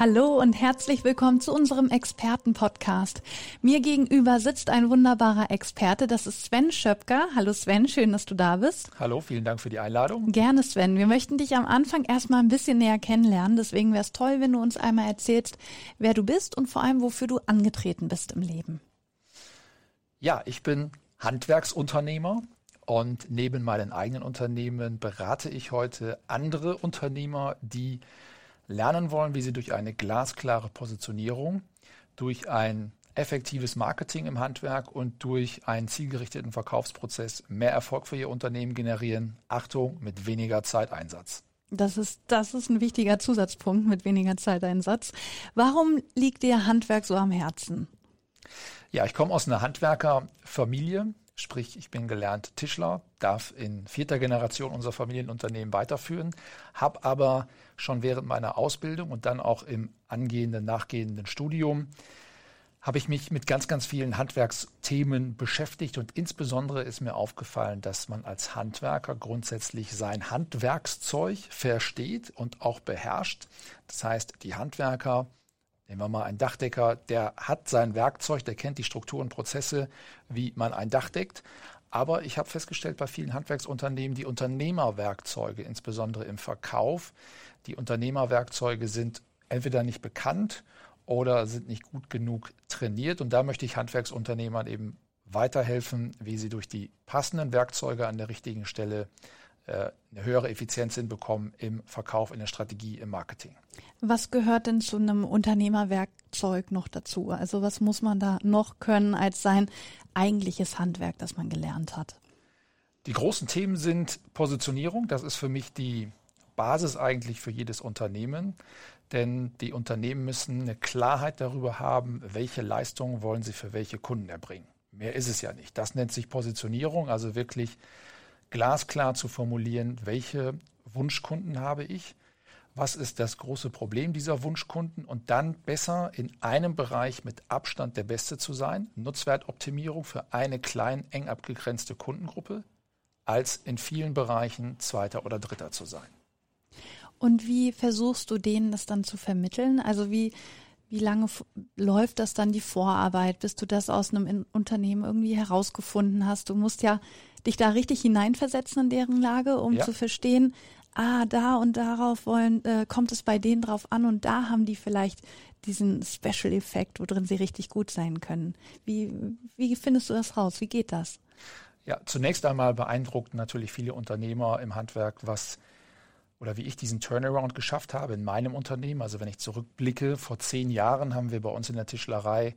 Hallo und herzlich willkommen zu unserem Experten-Podcast. Mir gegenüber sitzt ein wunderbarer Experte, das ist Sven Schöpker. Hallo Sven, schön, dass du da bist. Hallo, vielen Dank für die Einladung. Gerne Sven. Wir möchten dich am Anfang erstmal ein bisschen näher kennenlernen, deswegen wäre es toll, wenn du uns einmal erzählst, wer du bist und vor allem, wofür du angetreten bist im Leben. Ja, ich bin Handwerksunternehmer und neben meinen eigenen Unternehmen berate ich heute andere Unternehmer, die lernen wollen, wie sie durch eine glasklare Positionierung, durch ein effektives Marketing im Handwerk und durch einen zielgerichteten Verkaufsprozess mehr Erfolg für ihr Unternehmen generieren. Achtung, mit weniger Zeiteinsatz. Das ist, das ist ein wichtiger Zusatzpunkt mit weniger Zeiteinsatz. Warum liegt dir Handwerk so am Herzen? Ja, ich komme aus einer Handwerkerfamilie. Sprich, ich bin gelernt Tischler, darf in vierter Generation unser Familienunternehmen weiterführen, habe aber schon während meiner Ausbildung und dann auch im angehenden, nachgehenden Studium habe ich mich mit ganz, ganz vielen Handwerksthemen beschäftigt und insbesondere ist mir aufgefallen, dass man als Handwerker grundsätzlich sein Handwerkszeug versteht und auch beherrscht. Das heißt, die Handwerker Nehmen wir mal einen Dachdecker, der hat sein Werkzeug, der kennt die Strukturen, Prozesse, wie man ein Dach deckt. Aber ich habe festgestellt bei vielen Handwerksunternehmen, die Unternehmerwerkzeuge, insbesondere im Verkauf, die Unternehmerwerkzeuge sind entweder nicht bekannt oder sind nicht gut genug trainiert. Und da möchte ich Handwerksunternehmern eben weiterhelfen, wie sie durch die passenden Werkzeuge an der richtigen Stelle eine höhere Effizienz hinbekommen im Verkauf, in der Strategie, im Marketing. Was gehört denn zu einem Unternehmerwerkzeug noch dazu? Also was muss man da noch können als sein eigentliches Handwerk, das man gelernt hat? Die großen Themen sind Positionierung. Das ist für mich die Basis eigentlich für jedes Unternehmen. Denn die Unternehmen müssen eine Klarheit darüber haben, welche Leistungen wollen sie für welche Kunden erbringen. Mehr ist es ja nicht. Das nennt sich Positionierung, also wirklich glasklar zu formulieren, welche Wunschkunden habe ich, was ist das große Problem dieser Wunschkunden und dann besser in einem Bereich mit Abstand der Beste zu sein, Nutzwertoptimierung für eine klein eng abgegrenzte Kundengruppe, als in vielen Bereichen zweiter oder dritter zu sein. Und wie versuchst du denen das dann zu vermitteln? Also wie, wie lange läuft das dann die Vorarbeit, bis du das aus einem Unternehmen irgendwie herausgefunden hast? Du musst ja dich da richtig hineinversetzen in deren Lage, um ja. zu verstehen, ah, da und darauf wollen, äh, kommt es bei denen drauf an und da haben die vielleicht diesen Special Effekt, wo drin sie richtig gut sein können. Wie, wie findest du das raus? Wie geht das? Ja, zunächst einmal beeindruckt natürlich viele Unternehmer im Handwerk, was oder wie ich diesen Turnaround geschafft habe in meinem Unternehmen. Also wenn ich zurückblicke, vor zehn Jahren haben wir bei uns in der Tischlerei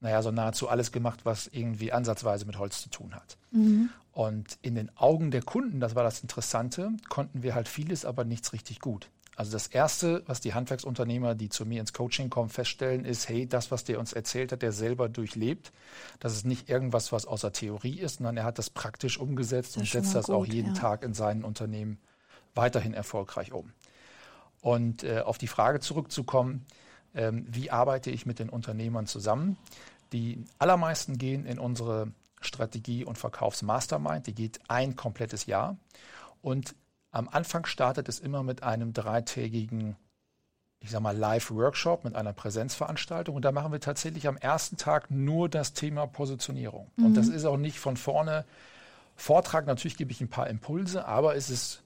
naja, so nahezu alles gemacht, was irgendwie ansatzweise mit Holz zu tun hat. Mhm. Und in den Augen der Kunden, das war das Interessante, konnten wir halt vieles, aber nichts richtig gut. Also das Erste, was die Handwerksunternehmer, die zu mir ins Coaching kommen, feststellen, ist, hey, das, was der uns erzählt hat, der selber durchlebt, das ist nicht irgendwas, was außer Theorie ist, sondern er hat das praktisch umgesetzt und setzt das gut, auch jeden ja. Tag in seinen Unternehmen weiterhin erfolgreich um. Und äh, auf die Frage zurückzukommen, ähm, wie arbeite ich mit den Unternehmern zusammen? Die allermeisten gehen in unsere Strategie- und Verkaufsmastermind. Die geht ein komplettes Jahr. Und am Anfang startet es immer mit einem dreitägigen, ich sag mal, Live-Workshop mit einer Präsenzveranstaltung. Und da machen wir tatsächlich am ersten Tag nur das Thema Positionierung. Mhm. Und das ist auch nicht von vorne Vortrag. Natürlich gebe ich ein paar Impulse, aber es ist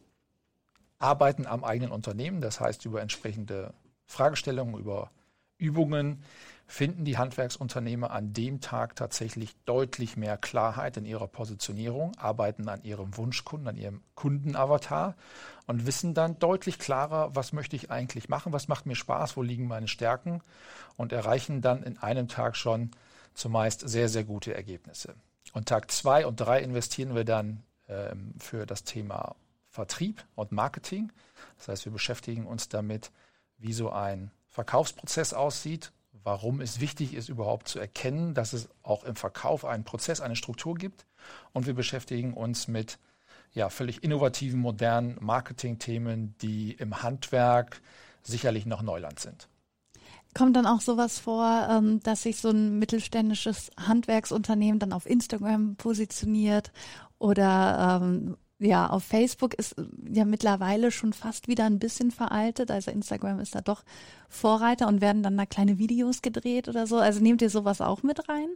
Arbeiten am eigenen Unternehmen. Das heißt, über entsprechende Fragestellungen, über Übungen finden die Handwerksunternehmer an dem Tag tatsächlich deutlich mehr Klarheit in ihrer Positionierung, arbeiten an ihrem Wunschkunden, an ihrem Kundenavatar und wissen dann deutlich klarer, was möchte ich eigentlich machen, was macht mir Spaß, wo liegen meine Stärken und erreichen dann in einem Tag schon zumeist sehr, sehr gute Ergebnisse. Und Tag zwei und drei investieren wir dann ähm, für das Thema Vertrieb und Marketing. Das heißt, wir beschäftigen uns damit, wie so ein Verkaufsprozess aussieht, warum es wichtig ist, überhaupt zu erkennen, dass es auch im Verkauf einen Prozess, eine Struktur gibt. Und wir beschäftigen uns mit ja, völlig innovativen, modernen Marketingthemen, die im Handwerk sicherlich noch Neuland sind. Kommt dann auch sowas vor, ähm, dass sich so ein mittelständisches Handwerksunternehmen dann auf Instagram positioniert oder ähm, ja, auf Facebook ist ja mittlerweile schon fast wieder ein bisschen veraltet. Also Instagram ist da doch Vorreiter und werden dann da kleine Videos gedreht oder so. Also nehmt ihr sowas auch mit rein?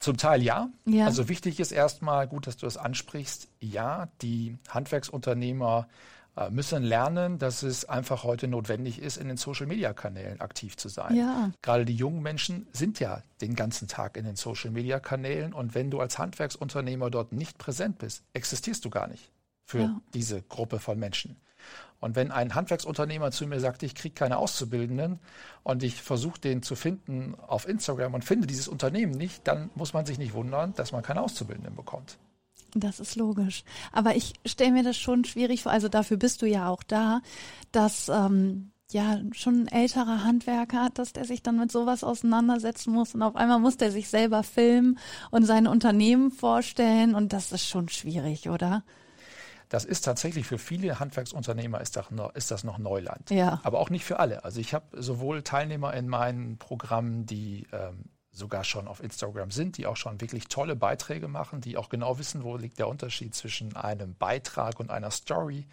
Zum Teil ja. ja. Also wichtig ist erstmal, gut, dass du das ansprichst, ja, die Handwerksunternehmer äh, müssen lernen, dass es einfach heute notwendig ist, in den Social-Media-Kanälen aktiv zu sein. Ja. Gerade die jungen Menschen sind ja den ganzen Tag in den Social-Media-Kanälen und wenn du als Handwerksunternehmer dort nicht präsent bist, existierst du gar nicht für ja. diese Gruppe von Menschen. Und wenn ein Handwerksunternehmer zu mir sagt, ich kriege keine Auszubildenden und ich versuche den zu finden auf Instagram und finde dieses Unternehmen nicht, dann muss man sich nicht wundern, dass man keine Auszubildenden bekommt. Das ist logisch. Aber ich stelle mir das schon schwierig vor, also dafür bist du ja auch da, dass ähm, ja schon ein älterer Handwerker hat, dass der sich dann mit sowas auseinandersetzen muss und auf einmal muss der sich selber filmen und sein Unternehmen vorstellen und das ist schon schwierig, oder? Das ist tatsächlich für viele Handwerksunternehmer ist das noch, Neuland. Ja. Aber auch nicht für alle. Also ich habe sowohl Teilnehmer in meinen Programmen, die ähm, sogar schon auf Instagram sind, die auch schon wirklich tolle Beiträge machen, die auch genau wissen, wo liegt der Unterschied zwischen einem Beitrag und einer Story,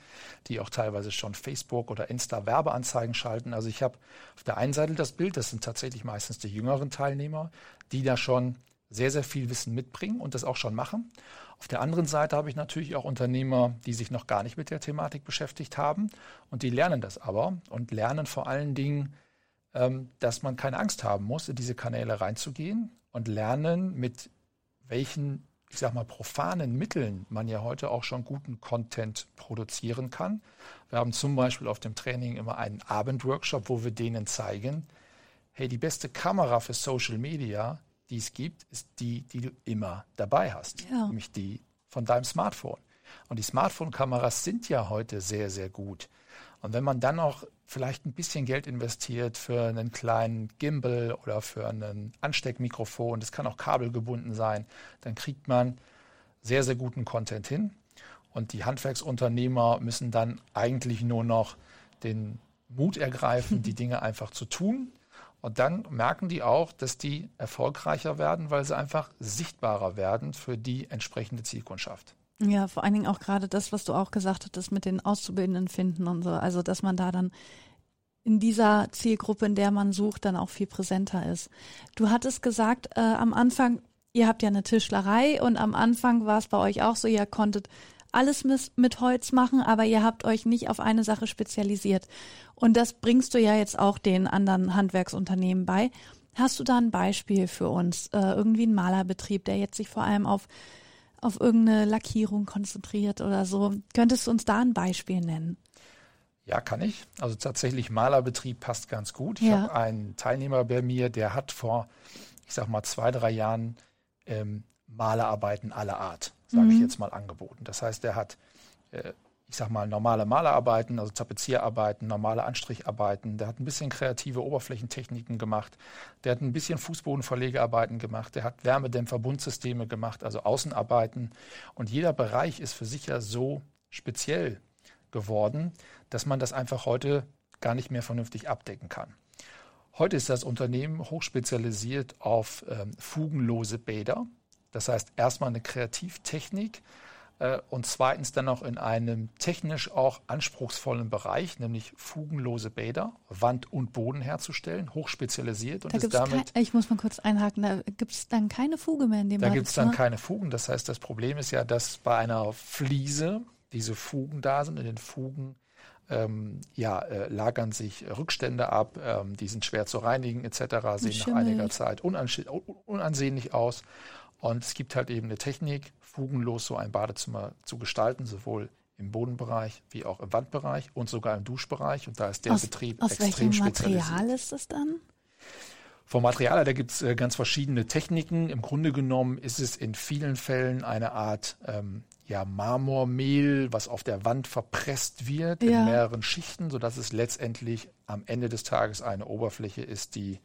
die auch teilweise schon Facebook oder Insta Werbeanzeigen schalten. Also ich habe auf der einen Seite das Bild, das sind tatsächlich meistens die jüngeren Teilnehmer, die da schon sehr, sehr viel Wissen mitbringen und das auch schon machen. Auf der anderen Seite habe ich natürlich auch Unternehmer, die sich noch gar nicht mit der Thematik beschäftigt haben und die lernen das aber und lernen vor allen Dingen, dass man keine Angst haben muss, in diese Kanäle reinzugehen und lernen, mit welchen, ich sag mal, profanen Mitteln man ja heute auch schon guten Content produzieren kann. Wir haben zum Beispiel auf dem Training immer einen Abendworkshop, wo wir denen zeigen, hey, die beste Kamera für Social Media die es gibt, ist die, die du immer dabei hast, ja. nämlich die von deinem Smartphone. Und die Smartphone-Kameras sind ja heute sehr, sehr gut. Und wenn man dann auch vielleicht ein bisschen Geld investiert für einen kleinen Gimbal oder für ein Ansteckmikrofon, das kann auch kabelgebunden sein, dann kriegt man sehr, sehr guten Content hin. Und die Handwerksunternehmer müssen dann eigentlich nur noch den Mut ergreifen, die Dinge einfach zu tun und dann merken die auch, dass die erfolgreicher werden, weil sie einfach sichtbarer werden für die entsprechende Zielkundschaft. Ja, vor allen Dingen auch gerade das, was du auch gesagt hattest mit den Auszubildenden finden und so. Also, dass man da dann in dieser Zielgruppe, in der man sucht, dann auch viel präsenter ist. Du hattest gesagt, äh, am Anfang, ihr habt ja eine Tischlerei und am Anfang war es bei euch auch so, ihr konntet alles mit Holz machen, aber ihr habt euch nicht auf eine Sache spezialisiert. Und das bringst du ja jetzt auch den anderen Handwerksunternehmen bei. Hast du da ein Beispiel für uns? Äh, irgendwie ein Malerbetrieb, der jetzt sich vor allem auf, auf irgendeine Lackierung konzentriert oder so. Könntest du uns da ein Beispiel nennen? Ja, kann ich. Also tatsächlich Malerbetrieb passt ganz gut. Ich ja. habe einen Teilnehmer bei mir, der hat vor, ich sag mal, zwei, drei Jahren ähm, Malerarbeiten aller Art sage mhm. ich jetzt mal, angeboten. Das heißt, er hat, äh, ich sage mal, normale Malerarbeiten, also Tapezierarbeiten, normale Anstricharbeiten. Der hat ein bisschen kreative Oberflächentechniken gemacht. Der hat ein bisschen Fußbodenverlegearbeiten gemacht. Der hat Wärmedämmverbundsysteme gemacht, also Außenarbeiten. Und jeder Bereich ist für sich ja so speziell geworden, dass man das einfach heute gar nicht mehr vernünftig abdecken kann. Heute ist das Unternehmen hochspezialisiert auf ähm, fugenlose Bäder. Das heißt, erstmal eine Kreativtechnik und zweitens dann noch in einem technisch auch anspruchsvollen Bereich, nämlich fugenlose Bäder, Wand und Boden herzustellen, hochspezialisiert. Und da ist damit, kein, ich muss mal kurz einhaken, da gibt es dann keine Fuge mehr in dem Da gibt es dann ne? keine Fugen. Das heißt, das Problem ist ja, dass bei einer Fliese diese Fugen da sind, in den Fugen ähm, ja, äh, lagern sich Rückstände ab, ähm, die sind schwer zu reinigen etc., sehen nach einiger Zeit unansehnlich aus. Und es gibt halt eben eine Technik, fugenlos so ein Badezimmer zu gestalten, sowohl im Bodenbereich wie auch im Wandbereich und sogar im Duschbereich. Und da ist der aus, Betrieb aus extrem welchem Material ist es dann? Vom Material, da gibt es äh, ganz verschiedene Techniken. Im Grunde genommen ist es in vielen Fällen eine Art ähm, ja, Marmormehl, was auf der Wand verpresst wird ja. in mehreren Schichten, sodass es letztendlich am Ende des Tages eine Oberfläche ist, die,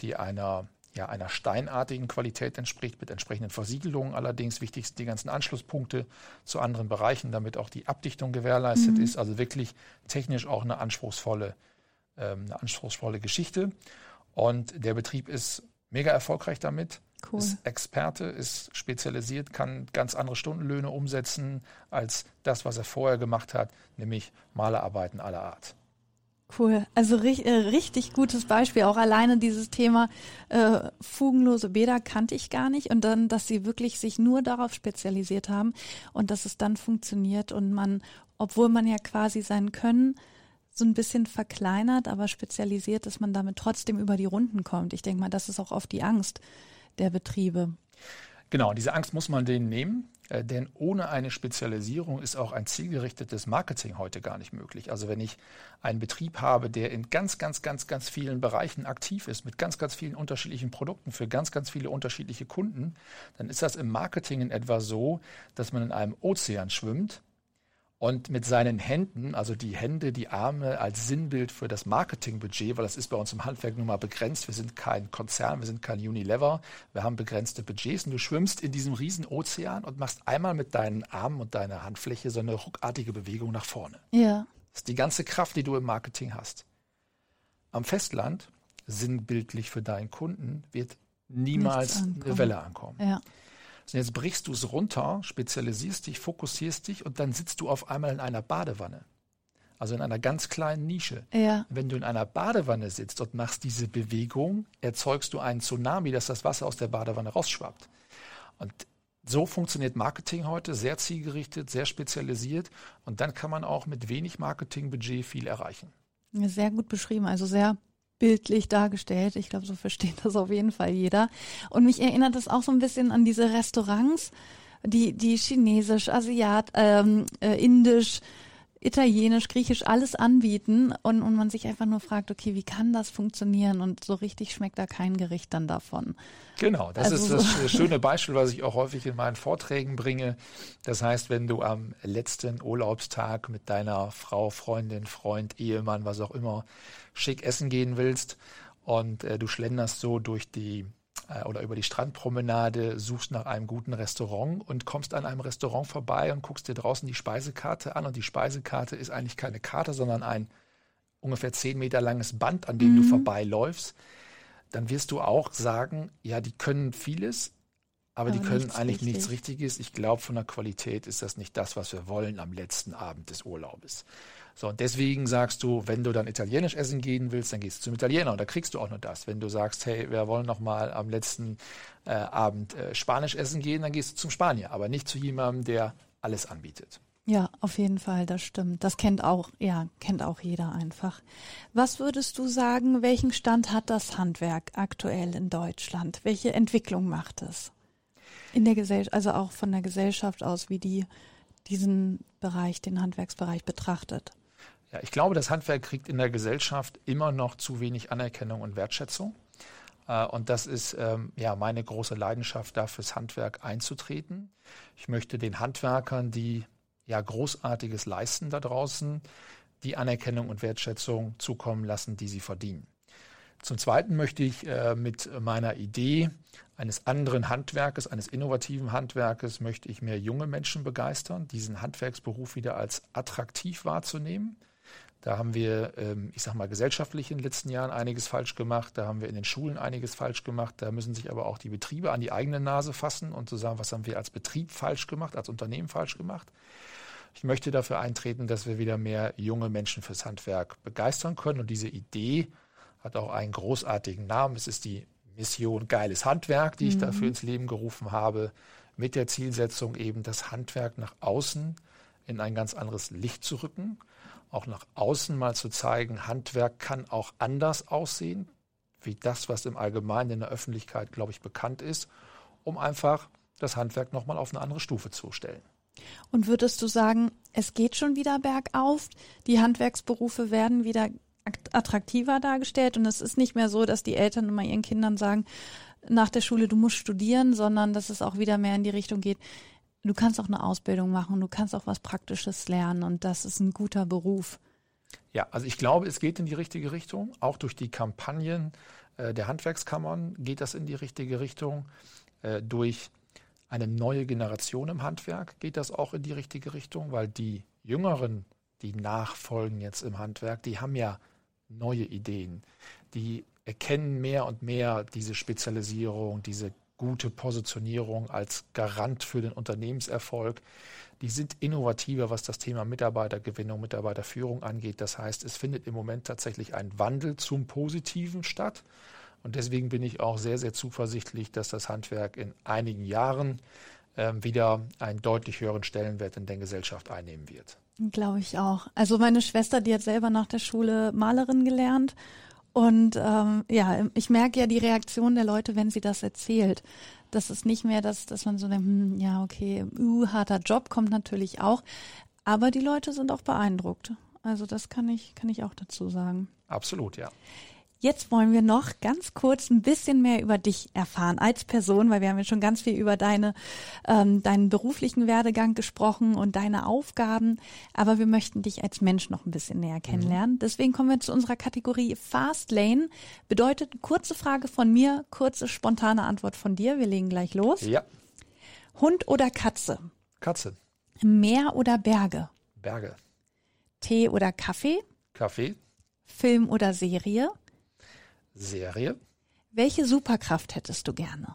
die einer ja, einer steinartigen Qualität entspricht, mit entsprechenden Versiegelungen. Allerdings wichtig sind die ganzen Anschlusspunkte zu anderen Bereichen, damit auch die Abdichtung gewährleistet mhm. ist. Also wirklich technisch auch eine anspruchsvolle, ähm, eine anspruchsvolle Geschichte. Und der Betrieb ist mega erfolgreich damit. Cool. Ist Experte, ist spezialisiert, kann ganz andere Stundenlöhne umsetzen als das, was er vorher gemacht hat, nämlich Malerarbeiten aller Art. Cool. Also äh, richtig gutes Beispiel. Auch alleine dieses Thema äh, fugenlose Bäder kannte ich gar nicht. Und dann, dass sie wirklich sich nur darauf spezialisiert haben und dass es dann funktioniert und man, obwohl man ja quasi sein Können so ein bisschen verkleinert, aber spezialisiert, dass man damit trotzdem über die Runden kommt. Ich denke mal, das ist auch oft die Angst der Betriebe. Genau, diese Angst muss man denen nehmen, denn ohne eine Spezialisierung ist auch ein zielgerichtetes Marketing heute gar nicht möglich. Also wenn ich einen Betrieb habe, der in ganz, ganz, ganz, ganz vielen Bereichen aktiv ist, mit ganz, ganz vielen unterschiedlichen Produkten für ganz, ganz viele unterschiedliche Kunden, dann ist das im Marketing in etwa so, dass man in einem Ozean schwimmt und mit seinen Händen, also die Hände, die Arme als Sinnbild für das Marketingbudget, weil das ist bei uns im Handwerk nun mal begrenzt. Wir sind kein Konzern, wir sind kein Unilever, wir haben begrenzte Budgets und du schwimmst in diesem riesen Ozean und machst einmal mit deinen Armen und deiner Handfläche so eine ruckartige Bewegung nach vorne. Ja. Das ist die ganze Kraft, die du im Marketing hast. Am Festland, sinnbildlich für deinen Kunden, wird niemals eine Welle ankommen. Ja. Jetzt brichst du es runter, spezialisierst dich, fokussierst dich und dann sitzt du auf einmal in einer Badewanne. Also in einer ganz kleinen Nische. Ja. Wenn du in einer Badewanne sitzt und machst diese Bewegung, erzeugst du einen Tsunami, dass das Wasser aus der Badewanne rausschwappt. Und so funktioniert Marketing heute, sehr zielgerichtet, sehr spezialisiert. Und dann kann man auch mit wenig Marketingbudget viel erreichen. Sehr gut beschrieben, also sehr bildlich dargestellt. Ich glaube, so versteht das auf jeden Fall jeder. Und mich erinnert das auch so ein bisschen an diese Restaurants, die, die chinesisch, asiat, ähm, äh, indisch, Italienisch, Griechisch alles anbieten und, und man sich einfach nur fragt, okay, wie kann das funktionieren? Und so richtig schmeckt da kein Gericht dann davon. Genau, das also ist das schöne Beispiel, was ich auch häufig in meinen Vorträgen bringe. Das heißt, wenn du am letzten Urlaubstag mit deiner Frau, Freundin, Freund, Ehemann, was auch immer, schick essen gehen willst und äh, du schlenderst so durch die oder über die Strandpromenade, suchst nach einem guten Restaurant und kommst an einem Restaurant vorbei und guckst dir draußen die Speisekarte an. Und die Speisekarte ist eigentlich keine Karte, sondern ein ungefähr zehn Meter langes Band, an dem mhm. du vorbeiläufst. Dann wirst du auch sagen, ja, die können vieles, aber, aber die können eigentlich richtig. nichts Richtiges. Ich glaube, von der Qualität ist das nicht das, was wir wollen am letzten Abend des Urlaubes. So, und deswegen sagst du, wenn du dann italienisch essen gehen willst, dann gehst du zum Italiener und da kriegst du auch nur das. Wenn du sagst, hey, wir wollen noch mal am letzten äh, Abend äh, Spanisch essen gehen, dann gehst du zum Spanier, aber nicht zu jemandem, der alles anbietet. Ja, auf jeden Fall, das stimmt. Das kennt auch, ja, kennt auch jeder einfach. Was würdest du sagen, welchen Stand hat das Handwerk aktuell in Deutschland? Welche Entwicklung macht es? In der Gesellschaft, also auch von der Gesellschaft aus, wie die diesen Bereich, den Handwerksbereich betrachtet? Ja, ich glaube, das Handwerk kriegt in der Gesellschaft immer noch zu wenig Anerkennung und Wertschätzung. Äh, und das ist ähm, ja meine große Leidenschaft, da fürs Handwerk einzutreten. Ich möchte den Handwerkern, die ja Großartiges leisten da draußen, die Anerkennung und Wertschätzung zukommen lassen, die sie verdienen. Zum Zweiten möchte ich äh, mit meiner Idee eines anderen Handwerkes, eines innovativen Handwerkes, möchte ich mehr junge Menschen begeistern, diesen Handwerksberuf wieder als attraktiv wahrzunehmen. Da haben wir, ähm, ich sag mal, gesellschaftlich in den letzten Jahren einiges falsch gemacht. Da haben wir in den Schulen einiges falsch gemacht. Da müssen sich aber auch die Betriebe an die eigene Nase fassen und zu sagen, was haben wir als Betrieb falsch gemacht, als Unternehmen falsch gemacht. Ich möchte dafür eintreten, dass wir wieder mehr junge Menschen fürs Handwerk begeistern können. Und diese Idee hat auch einen großartigen Namen. Es ist die Mission Geiles Handwerk, die ich mhm. dafür ins Leben gerufen habe, mit der Zielsetzung eben das Handwerk nach außen in ein ganz anderes Licht zu rücken auch nach außen mal zu zeigen, Handwerk kann auch anders aussehen, wie das, was im Allgemeinen in der Öffentlichkeit, glaube ich, bekannt ist, um einfach das Handwerk nochmal auf eine andere Stufe zu stellen. Und würdest du sagen, es geht schon wieder bergauf? Die Handwerksberufe werden wieder attraktiver dargestellt und es ist nicht mehr so, dass die Eltern immer ihren Kindern sagen, nach der Schule, du musst studieren, sondern dass es auch wieder mehr in die Richtung geht, du kannst auch eine Ausbildung machen, du kannst auch was Praktisches lernen und das ist ein guter Beruf. Ja, also ich glaube, es geht in die richtige Richtung, auch durch die Kampagnen, äh, der Handwerkskammern geht das in die richtige Richtung. Äh, durch eine neue Generation im Handwerk geht das auch in die richtige Richtung, weil die Jüngeren, die nachfolgen jetzt im Handwerk, die haben ja neue Ideen. Die erkennen mehr und mehr diese Spezialisierung, diese gute Positionierung als Garant für den Unternehmenserfolg. Die sind innovativer, was das Thema Mitarbeitergewinnung, Mitarbeiterführung angeht. Das heißt, es findet im Moment tatsächlich ein Wandel zum Positiven statt. Und deswegen bin ich auch sehr, sehr zuversichtlich, dass das Handwerk in einigen Jahren äh, wieder einen deutlich höheren Stellenwert in der Gesellschaft einnehmen wird. Glaube ich auch. Also meine Schwester, die hat selber nach der Schule Malerin gelernt und ähm, ja, ich merke ja die Reaktion der Leute, wenn sie das erzählt. Das ist nicht mehr das, dass man so denkt, hm, ja, okay, uh, harter Job kommt natürlich auch. Aber die Leute sind auch beeindruckt. Also das kann ich, kann ich auch dazu sagen. Absolut, ja. Jetzt wollen wir noch ganz kurz ein bisschen mehr über dich erfahren als Person, weil wir haben ja schon ganz viel über deine, ähm, deinen beruflichen Werdegang gesprochen und deine Aufgaben. Aber wir möchten dich als Mensch noch ein bisschen näher kennenlernen. Mhm. Deswegen kommen wir zu unserer Kategorie Fast Lane. Bedeutet kurze Frage von mir, kurze spontane Antwort von dir. Wir legen gleich los. Ja. Hund oder Katze? Katze. Meer oder Berge? Berge. Tee oder Kaffee? Kaffee. Film oder Serie? Serie. Welche Superkraft hättest du gerne?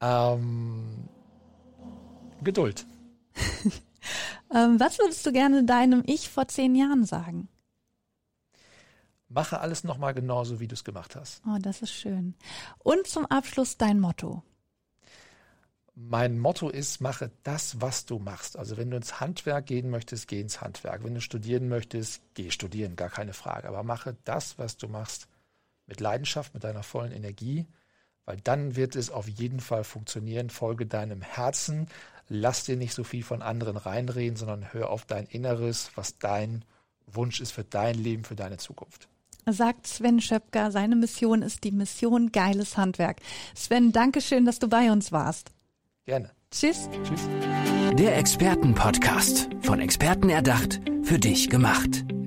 Ähm, Geduld. ähm, was würdest du gerne deinem Ich vor zehn Jahren sagen? Mache alles nochmal genauso, wie du es gemacht hast. Oh, das ist schön. Und zum Abschluss dein Motto. Mein Motto ist, mache das, was du machst. Also wenn du ins Handwerk gehen möchtest, geh ins Handwerk. Wenn du studieren möchtest, geh studieren, gar keine Frage. Aber mache das, was du machst, mit Leidenschaft, mit deiner vollen Energie, weil dann wird es auf jeden Fall funktionieren. Folge deinem Herzen, lass dir nicht so viel von anderen reinreden, sondern hör auf dein Inneres, was dein Wunsch ist für dein Leben, für deine Zukunft. Sagt Sven Schöpker, seine Mission ist die Mission Geiles Handwerk. Sven, danke schön, dass du bei uns warst. Gerne. Tschüss. Tschüss. Der Expertenpodcast. Von Experten erdacht, für dich gemacht.